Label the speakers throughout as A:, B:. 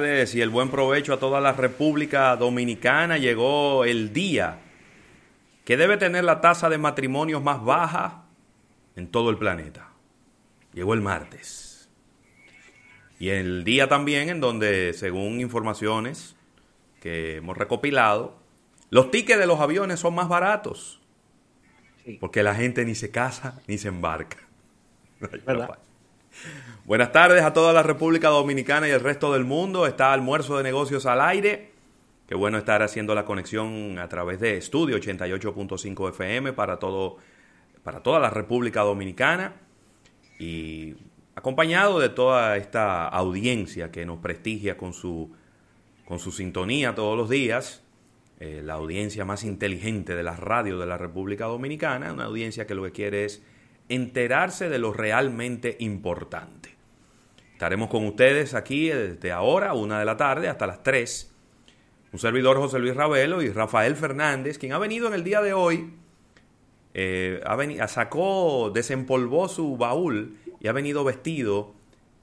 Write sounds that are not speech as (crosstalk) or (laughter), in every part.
A: Tardes y el buen provecho a toda la República Dominicana. Llegó el día que debe tener la tasa de matrimonios más baja en todo el planeta. Llegó el martes. Y el día también en donde, según informaciones que hemos recopilado, los tickets de los aviones son más baratos. Porque la gente ni se casa ni se embarca. (laughs)
B: ¿Verdad?
A: Buenas tardes a toda la República Dominicana y el resto del mundo. Está almuerzo de negocios al aire. Qué bueno estar haciendo la conexión a través de Estudio 88.5 FM para todo para toda la República Dominicana y acompañado de toda esta audiencia que nos prestigia con su con su sintonía todos los días, eh, la audiencia más inteligente de las radios de la República Dominicana, una audiencia que lo que quiere es enterarse de lo realmente importante. Estaremos con ustedes aquí desde ahora, una de la tarde, hasta las 3. Un servidor José Luis Ravelo y Rafael Fernández, quien ha venido en el día de hoy, eh, ha venido, sacó, desempolvó su baúl y ha venido vestido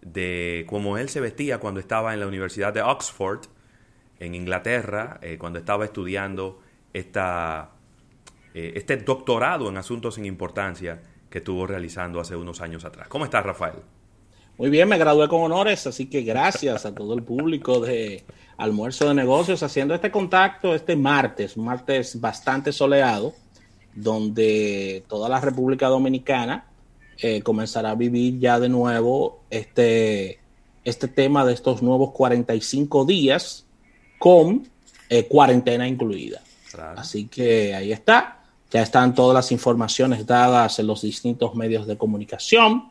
A: de como él se vestía cuando estaba en la Universidad de Oxford, en Inglaterra, eh, cuando estaba estudiando esta, eh, este doctorado en asuntos sin importancia que estuvo realizando hace unos años atrás. ¿Cómo estás, Rafael?
B: Muy bien, me gradué con honores, así que gracias a todo el público de Almuerzo de Negocios haciendo este contacto este martes, un martes bastante soleado, donde toda la República Dominicana eh, comenzará a vivir ya de nuevo este, este tema de estos nuevos 45 días con eh, cuarentena incluida.
A: Claro.
B: Así que ahí está. Ya están todas las informaciones dadas en los distintos medios de comunicación.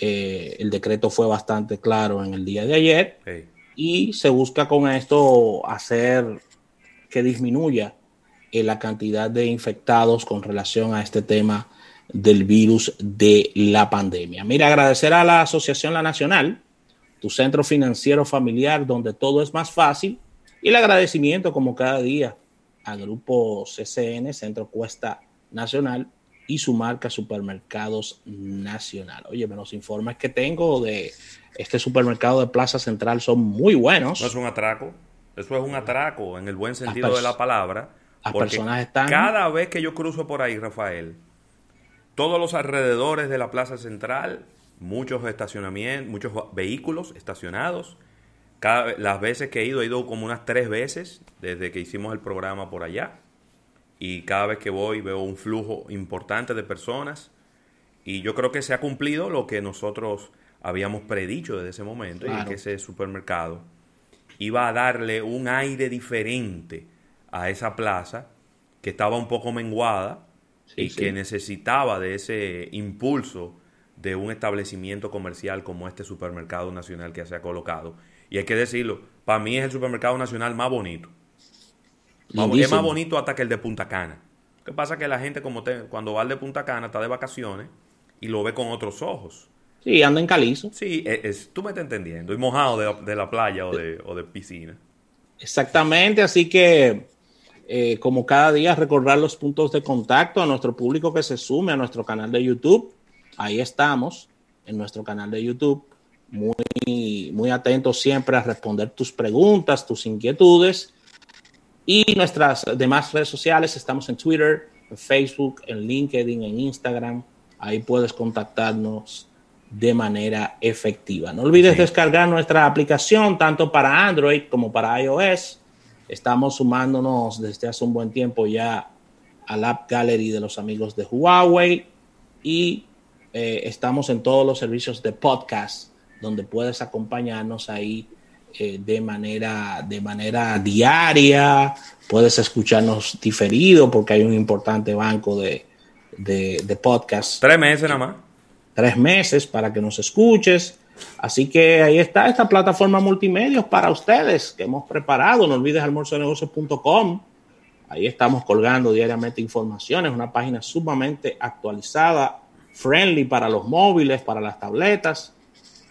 B: Eh, el decreto fue bastante claro en el día de ayer
A: Hey.
B: y se busca con esto hacer que disminuya eh, la cantidad de infectados con relación a este tema del virus de la pandemia. Mira, agradecer a la Asociación La Nacional, tu centro financiero familiar donde todo es más fácil, y el agradecimiento como cada día al grupo CCN, Centro Cuesta Nacional, y su marca Supermercados Nacional. Oye, me los informes que tengo de este supermercado de Plaza Central son muy buenos.
A: No es un atraco, eso es un atraco en el buen sentido de la palabra.
B: las personas están-
A: Cada vez que yo cruzo por ahí, Rafael, todos los alrededores de la Plaza Central, muchos estacionamientos, muchos vehículos estacionados. Cada, las veces que he ido, he ido como unas tres veces desde que hicimos el programa por allá. Y cada vez que voy veo un flujo importante de personas. Y yo creo que se ha cumplido lo que nosotros habíamos predicho desde ese momento, y es
B: Claro.
A: que ese supermercado iba a darle un aire diferente a esa plaza que estaba un poco menguada
B: Sí,
A: y
B: sí.
A: que necesitaba de ese impulso de un establecimiento comercial como este supermercado nacional que se ha colocado. Y hay que decirlo, para mí es el supermercado nacional más bonito. Más- Es
B: Lindísimo.
A: más bonito hasta que el de Punta Cana. Lo que pasa es que la gente como te- cuando va al de Punta Cana está de vacaciones y lo ve con otros ojos.
B: Sí, anda en calizo.
A: Sí, es, es- tú me estás entendiendo. Y mojado de la, de la playa o de, o de piscina.
B: Exactamente, así que eh, como cada día recordar los puntos de contacto a nuestro público que se sume a nuestro canal de YouTube. Ahí estamos, en nuestro canal de YouTube, muy, muy atentos siempre a responder tus preguntas, tus inquietudes. Y nuestras demás redes sociales, estamos en Twitter, en Facebook, en LinkedIn, en Instagram. Ahí puedes contactarnos de manera efectiva. No olvides
A: Sí.
B: descargar nuestra aplicación tanto para Android como para iOS. Estamos sumándonos desde hace un buen tiempo ya al App Gallery de los amigos de Huawei y eh, estamos en todos los servicios de podcast donde puedes acompañarnos ahí eh, de, manera, de manera diaria, puedes escucharnos diferido porque hay un importante banco de, de, podcast.
A: Tres meses nada más.
B: Tres meses para que nos escuches. Así que ahí está esta plataforma multimedia para ustedes que hemos preparado. No olvides almuerzonegocios.com. Ahí estamos colgando diariamente informaciones, una página sumamente actualizada, friendly para los móviles, para las tabletas.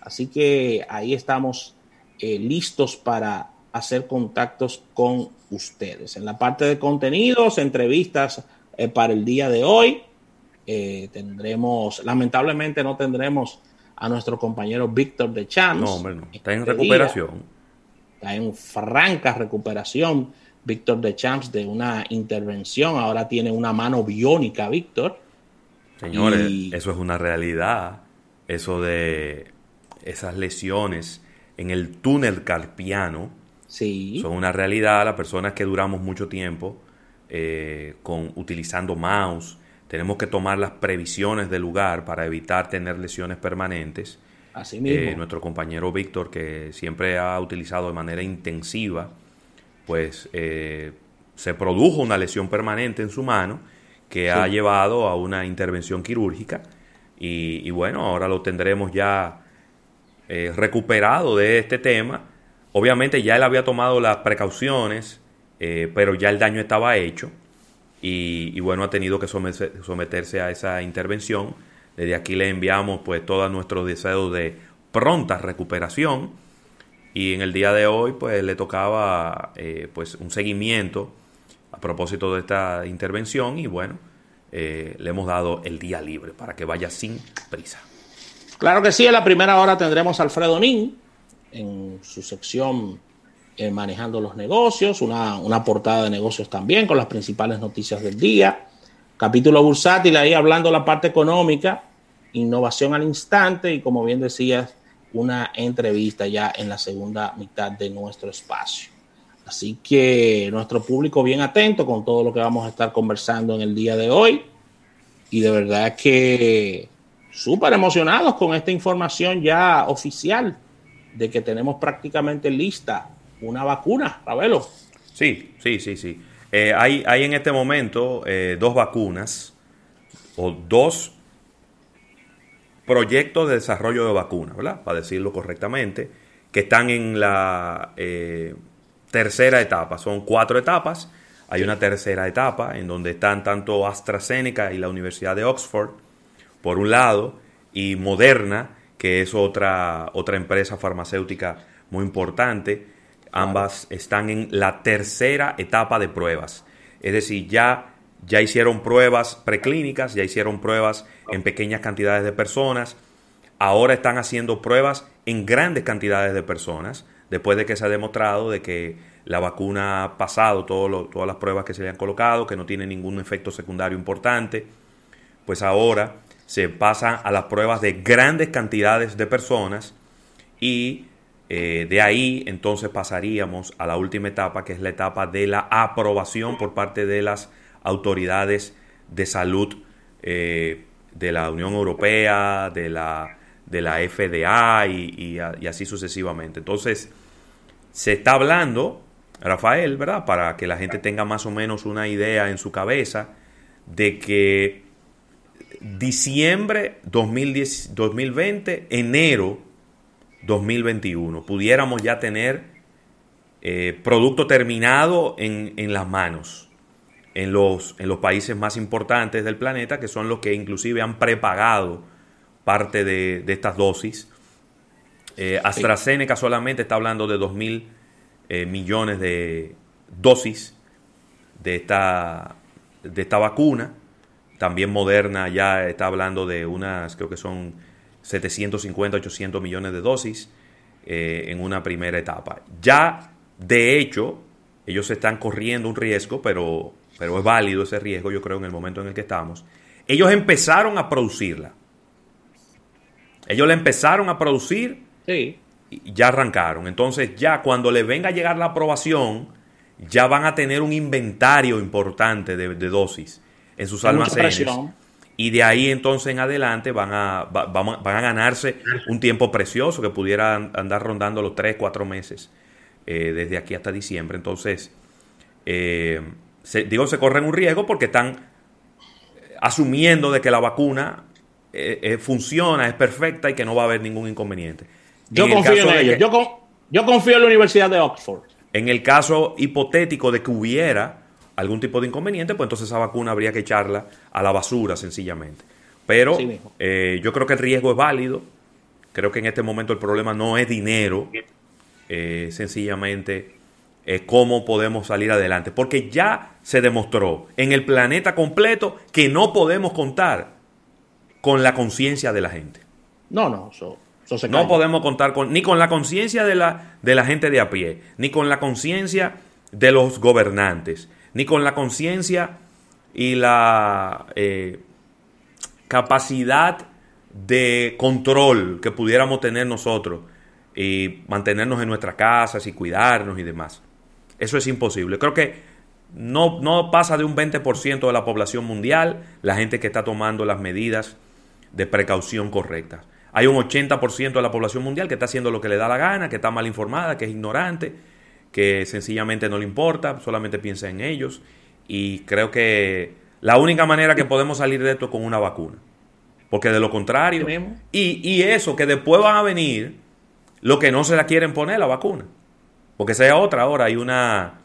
B: Así que ahí estamos eh, listos para hacer contactos con ustedes. En la parte de contenidos, entrevistas eh, para el día de hoy, eh, tendremos, lamentablemente no tendremos a nuestro compañero Víctor de Champs.
A: No, hombre, está en este recuperación.
B: está en franca recuperación. Víctor de Champs de una intervención, ahora tiene una mano biónica, Víctor.
A: Señores, eso es una realidad. Eso de esas lesiones en el túnel carpiano
B: sí.
A: son una realidad. Las personas que duramos mucho tiempo eh, con, utilizando mouse, tenemos que tomar las previsiones del lugar para evitar tener lesiones permanentes.
B: Así mismo.
A: Eh, nuestro compañero Víctor, que siempre ha utilizado de manera intensiva, pues eh, se produjo una lesión permanente en su mano que ha llevado a una intervención quirúrgica. Y, y, bueno, ahora lo tendremos ya eh, recuperado de este tema. Obviamente ya él había tomado las precauciones, eh, pero ya el daño estaba hecho y, bueno, ha tenido que someterse, a esa intervención. Desde aquí le enviamos pues todos nuestros deseos de pronta recuperación y en el día de hoy pues le tocaba eh, pues un seguimiento a propósito de esta intervención y bueno, le hemos dado el día libre para que vaya sin prisa.
B: Claro que sí, en la primera hora tendremos a Alfredo Nin en su sección eh, Manejando los Negocios, una, una, portada de negocios también con las principales noticias del día. Capítulo bursátil ahí hablando la parte económica, innovación al instante y como bien decías, una entrevista ya en la segunda mitad de nuestro espacio. Así que nuestro público bien atento con todo lo que vamos a estar conversando en el día de hoy. Y de verdad que súper emocionados con esta información ya oficial de que tenemos prácticamente lista una vacuna, Ravelo.
A: Sí, sí, sí, sí. Eh, hay, hay, en este momento eh, dos vacunas o dos proyectos de desarrollo de vacunas, ¿verdad? Para decirlo correctamente, que están en la eh, tercera etapa. Son cuatro etapas. Hay una tercera etapa en donde están tanto AstraZeneca y la Universidad de Oxford por un lado, y Moderna, que es otra, otra empresa farmacéutica muy importante. Ambas están en la tercera etapa de pruebas. Es decir, ya, ya hicieron pruebas preclínicas, ya hicieron pruebas en pequeñas cantidades de personas. Ahora están haciendo pruebas en grandes cantidades de personas, después de que se ha demostrado de que la vacuna ha pasado todo todas las pruebas que se le han colocado, que no tiene ningún efecto secundario importante. Pues ahora se pasan a las pruebas de grandes cantidades de personas y eh, de ahí entonces pasaríamos a la última etapa, que es la etapa de la aprobación por parte de las autoridades de salud eh, de la Unión Europea, de la, de la FDA y, y así sucesivamente. Entonces, se está hablando, Rafael, ¿verdad? Para que la gente tenga más o menos una idea en su cabeza de que diciembre 2010, 2020, enero 2021, pudiéramos ya tener eh, producto terminado en, en, las manos en los, en los países más importantes del planeta, que son los que inclusive han prepagado parte de, de estas dosis. Eh, AstraZeneca solamente está hablando de 2 mil eh, millones de dosis de esta, de esta vacuna. También Moderna ya está hablando de unas, creo que son 750, 800 millones de dosis eh, en una primera etapa. Ya, de hecho, ellos están corriendo un riesgo, pero, pero es válido ese riesgo, yo creo, en el momento en el que estamos. Ellos empezaron a producirla. Ellos la empezaron a producir
B: sí.
A: y ya arrancaron. Entonces, ya cuando le venga a llegar la aprobación, ya van a tener un inventario importante de, dosis en sus almacenes. Y de ahí entonces en adelante van a, van a ganarse un tiempo precioso que pudiera andar rondando los 3, 4 meses eh, desde aquí hasta diciembre. Entonces, eh, digo, se corren un riesgo porque están asumiendo de que la vacuna eh, funciona, es perfecta y que no va a haber ningún inconveniente.
B: Yo confío en ellos. yo, yo confío en la Universidad de Oxford.
A: En el caso hipotético de que hubiera algún tipo de inconveniente, pues entonces esa vacuna habría que echarla a la basura sencillamente. Pero eh, yo creo que el riesgo es válido. Creo que en este momento el problema no es dinero, eh, sencillamente es cómo podemos salir adelante. Porque ya se demostró en el planeta completo que no podemos contar con la conciencia de la gente.
B: No, no, eso,
A: no podemos contar con, ni con la conciencia de la, de la gente de a pie, ni con la conciencia de los gobernantes, ni con la conciencia y la eh, capacidad de control que pudiéramos tener nosotros y mantenernos en nuestras casas y cuidarnos y demás. Eso es imposible. Creo que no, no pasa de un 20% de la población mundial la gente que está tomando las medidas de precaución correctas. Hay un 80% de la población mundial que está haciendo lo que le da la gana, que está mal informada, que es ignorante, que sencillamente no le importa, solamente piensa en ellos. Y creo que la única manera que podemos salir de esto es con una vacuna. Porque de lo contrario, y, y eso, que después van a venir lo que no se la quieren poner, la vacuna. Porque sea otra, ahora hay una,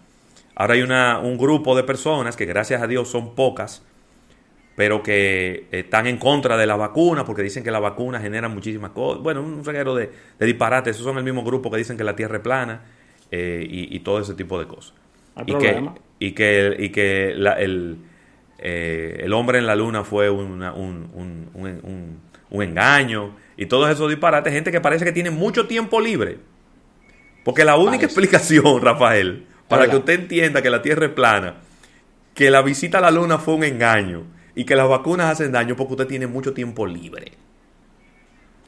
A: ahora hay una, un grupo de personas que gracias a Dios son pocas, pero que están en contra de la vacuna porque dicen que la vacuna genera muchísimas cosas. Bueno, un reguero de, de disparates. Esos son el mismo grupo que dicen que la Tierra es plana eh, y, todo ese tipo de cosas. y, que, y que, y que el, eh, el hombre en la luna fue un, un, engaño y todos esos disparates. Gente que parece que tiene mucho tiempo libre. Porque la única explicación, (laughs) Rafael, para que usted entienda que la Tierra es plana, que la visita a la luna fue un engaño y que las vacunas hacen daño porque usted tiene mucho tiempo libre.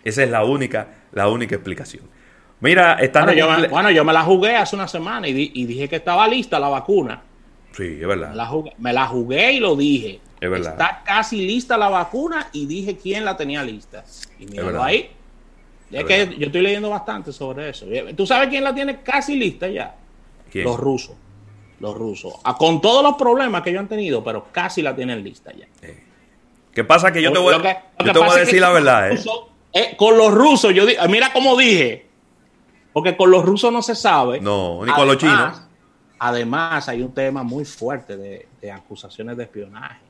A: Esa es la única, la única explicación. Mira, está
B: bueno, yo me, bueno, yo me la jugué hace una semana y, dije que estaba lista la vacuna.
A: Sí, es verdad.
B: Me la, jugué, y lo dije. Es verdad. Está casi lista la vacuna y dije quién la tenía lista. Y míralo ahí. Es, que yo estoy leyendo bastante sobre eso. ¿Tú sabes quién la tiene casi lista ya? Los rusos los rusos. Ah, con todos los problemas que ellos han tenido, pero casi la tienen lista ya.
A: ¿Qué pasa? Que yo te voy, a decir la verdad. ¿eh?
B: Eh, con los rusos, yo mira cómo dije. Porque con los rusos no se sabe.
A: No, ni con los chinos.
B: Además, hay un tema muy fuerte de, acusaciones de espionaje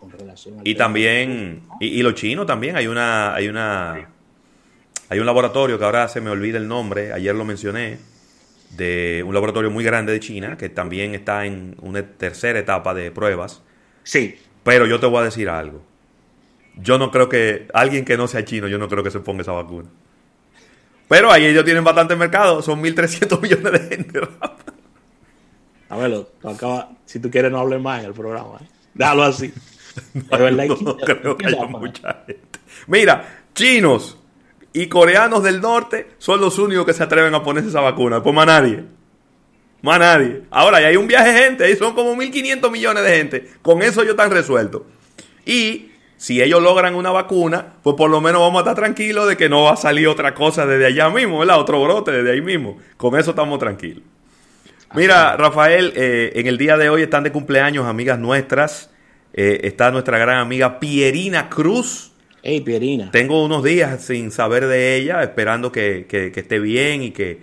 B: con relación
A: Y también, y, los chinos también, hay una, hay una, hay un laboratorio que ahora se me olvida el nombre, ayer lo mencioné, de un laboratorio muy grande de China, que también está en una tercera etapa de pruebas.
B: Sí.
A: Pero yo te voy a decir algo. Yo no creo que alguien que no sea chino, yo no creo que se ponga esa vacuna. Pero ahí ellos tienen bastante mercado, son 1.300 (laughs) millones de gente.
B: A ver, si tú quieres no hables más en el programa. ¿eh? Déjalo así.
A: no, creo que haya mucha gente. Mira, chinos, y coreanos del norte son los únicos que se atreven a ponerse esa vacuna. Pues más nadie. Más nadie. Ahora, ya hay un viaje de gente, ahí son como 1.500 millones de gente. Con eso ellos están resueltos. Y si ellos logran una vacuna, pues por lo menos vamos a estar tranquilos de que no va a salir otra cosa desde allá mismo, ¿verdad? Otro brote desde ahí mismo. Con eso estamos tranquilos. Mira, Rafael, eh, en el día de hoy están de cumpleaños amigas nuestras. Eh, está nuestra gran amiga Pierina Cruz
B: Hey, Pierina.
A: Tengo unos días sin saber de ella, esperando que, esté bien y que,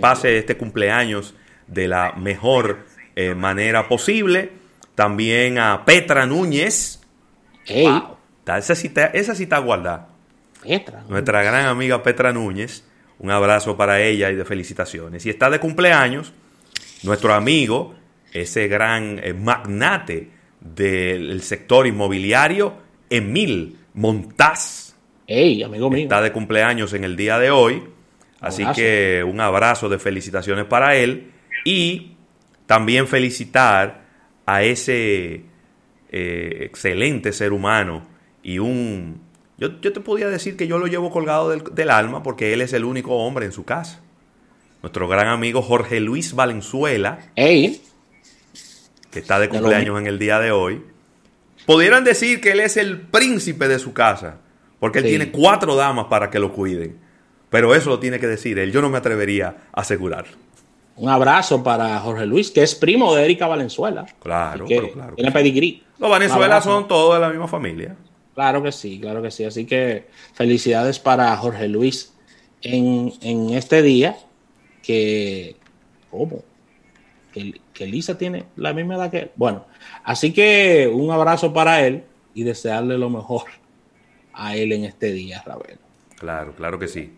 A: pase este cumpleaños de la mejor eh, manera posible. También a Petra Núñez.
B: Hey.
A: Esa, sí está, esa sí está guardada.
B: Petra.
A: Nuestra gran amiga Petra Núñez. Un abrazo para ella y de felicitaciones. Y está de cumpleaños nuestro amigo, ese gran eh, magnate del sector inmobiliario, Emil Montaz.
B: Hey, amigo mío.
A: Está de cumpleaños en el día de hoy. Así que un abrazo de felicitaciones para él. Y también felicitar a ese eh, excelente ser humano y un... Yo, te podía decir que yo lo llevo colgado del, alma porque él es el único hombre en su casa. nuestro gran amigo Jorge Luis Valenzuela, que está de cumpleaños en el día de hoy, pudieran decir que él es el príncipe de su casa, porque él
B: Sí.
A: tiene cuatro damas para que lo cuiden. Pero eso lo tiene que decir él. Yo no me atrevería a asegurarlo.
B: Un abrazo para Jorge Luis, que es primo de Erika Valenzuela.
A: Claro,
B: que
A: pero claro.
B: Tiene pedigrí.
A: Los
B: abrazo.
A: son todos de la misma familia.
B: Claro que sí, claro que sí. Así que felicidades para Jorge Luis en, en este día que... ¿Cómo? Que, que Lisa tiene la misma edad que él. Bueno, así que un abrazo para él y desearle lo mejor a él en este día, Ravel.
A: Claro, claro que sí.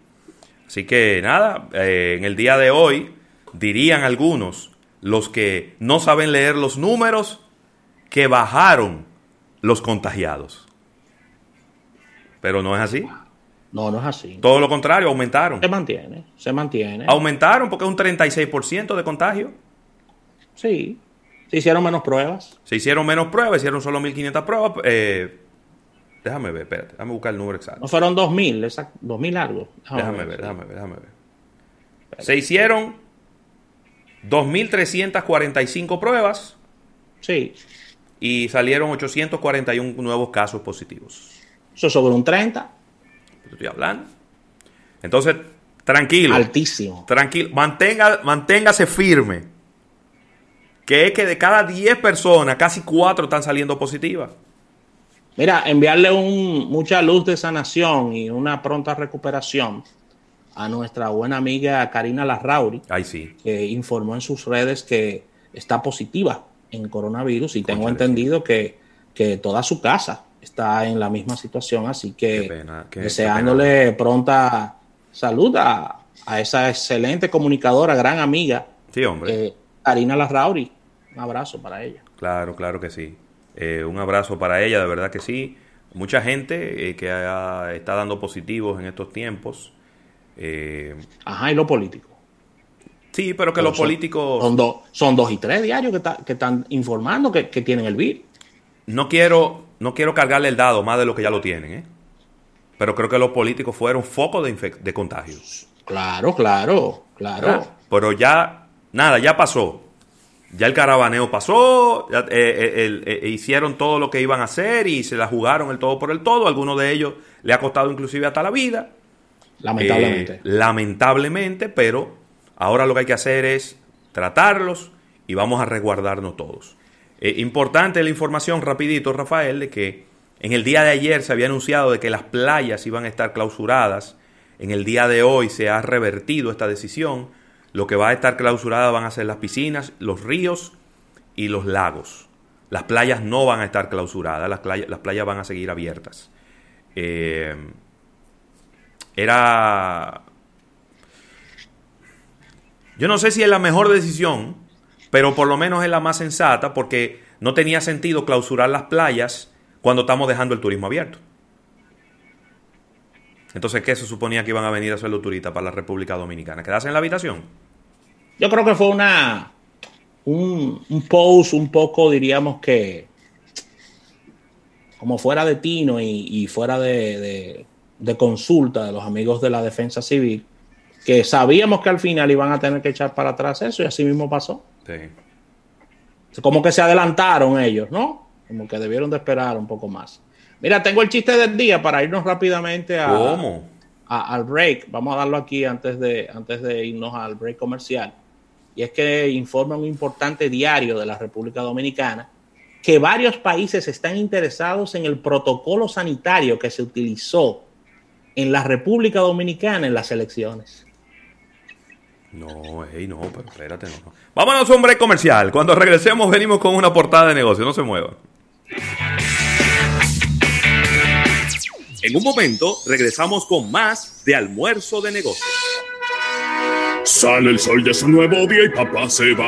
A: Así que nada, eh, en el día de hoy dirían algunos, los que no saben leer los números, que bajaron los contagiados. Pero no es así.
B: No, no es así.
A: Todo lo contrario, aumentaron.
B: Se mantiene, se mantiene.
A: Aumentaron porque es un 36% de contagio.
B: Sí, se hicieron menos pruebas.
A: Se hicieron menos pruebas, hicieron solo 1.500 pruebas. eh, déjame ver, espérate, déjame buscar el número exacto.
B: No fueron 2.000, exacto, 2.000 algo.
A: Déjame ver, déjame ver, déjame ver. Se hicieron 2.345 pruebas
B: Sí,
A: y salieron 841 nuevos casos positivos.
B: eso sobre un 30,
A: Te Estoy hablando. Entonces, tranquilo,
B: altísimo.
A: tranquilo, mantenga, manténgase firme. Que es que de cada 10 personas, casi 4 están saliendo positivas.
B: Mira, enviarle un, mucha luz de sanación y una pronta recuperación a nuestra buena amiga Karina Larrauri,
A: Ay, sí.
B: que informó en sus redes que está positiva en coronavirus y tengo entendido que, que toda su casa está en la misma situación, así que
A: Qué pena, qué- qué
B: deseándole pronta salud a, a esa excelente comunicadora, gran amiga,
A: Sí, hombre.
B: eh, Karina Larrauri. Un abrazo para ella.
A: Claro, claro que sí. Eh, un abrazo para ella, de verdad que sí. Mucha gente eh, que ha- está dando positivos en estos tiempos. Eh,
B: Ajá, y lo político.
A: sí, pero que
B: Pero
A: los
B: son-
A: políticos...
B: Son, dos, son dos y tres diarios que, está- que están informando que, que tienen el virus.
A: No quiero, no quiero cargarle el dado más de lo que ya lo tienen, ¿eh? Pero creo que los políticos fueron foco de, de contagio.
B: Claro, claro, claro.
A: ¿verdad? Pero ya, nada, ya pasó. Ya el caravaneo pasó, ya, eh, eh, eh, hicieron todo lo que iban a hacer y se la jugaron el todo por el todo. Algunos de ellos le ha costado inclusive hasta la vida.
B: Lamentablemente.
A: Eh, lamentablemente, pero ahora lo que hay que hacer es tratarlos y vamos a resguardarnos todos. Eh, importante la información, rapidito, Rafael, de que en el día de ayer se había anunciado de que las playas iban a estar clausuradas. En el día de hoy se ha revertido esta decisión. Lo que va a estar clausurada van a ser las piscinas, los ríos y los lagos. Las playas no van a estar clausuradas, las playas, van a seguir abiertas. Eh, era... Yo no sé si es la mejor decisión, pero por lo menos es la más sensata porque no tenía sentido clausurar las playas cuando estamos dejando el turismo abierto. Entonces, ¿qué se suponía que iban a venir a hacer los turistas para la República Dominicana? ¿Quedarse en la habitación?
B: Yo creo que fue una un, un post un poco, diríamos que, como fuera de tino y, fuera de- de consulta de los amigos de la defensa civil, que sabíamos que al final iban a tener que echar para atrás eso y así mismo pasó.
A: Sí.
B: Como que se adelantaron ellos, ¿no? Como que debieron de esperar un poco más. Mira, tengo el chiste del día para irnos rápidamente a,
A: ¿Cómo?
B: a- al break. Vamos a darlo aquí antes de, antes de irnos al break comercial. Y es que informa un importante diario de la República Dominicana que varios países están interesados en el protocolo sanitario que se utilizó en la República Dominicana en las elecciones.
A: No, ey, no, pero espérate, no, no. Vámonos a un break comercial. Cuando regresemos venimos con una portada de negocio. No se muevan. En un momento regresamos con más de almuerzo de negocio.
C: Sale el sol de su nuevo día y papá se va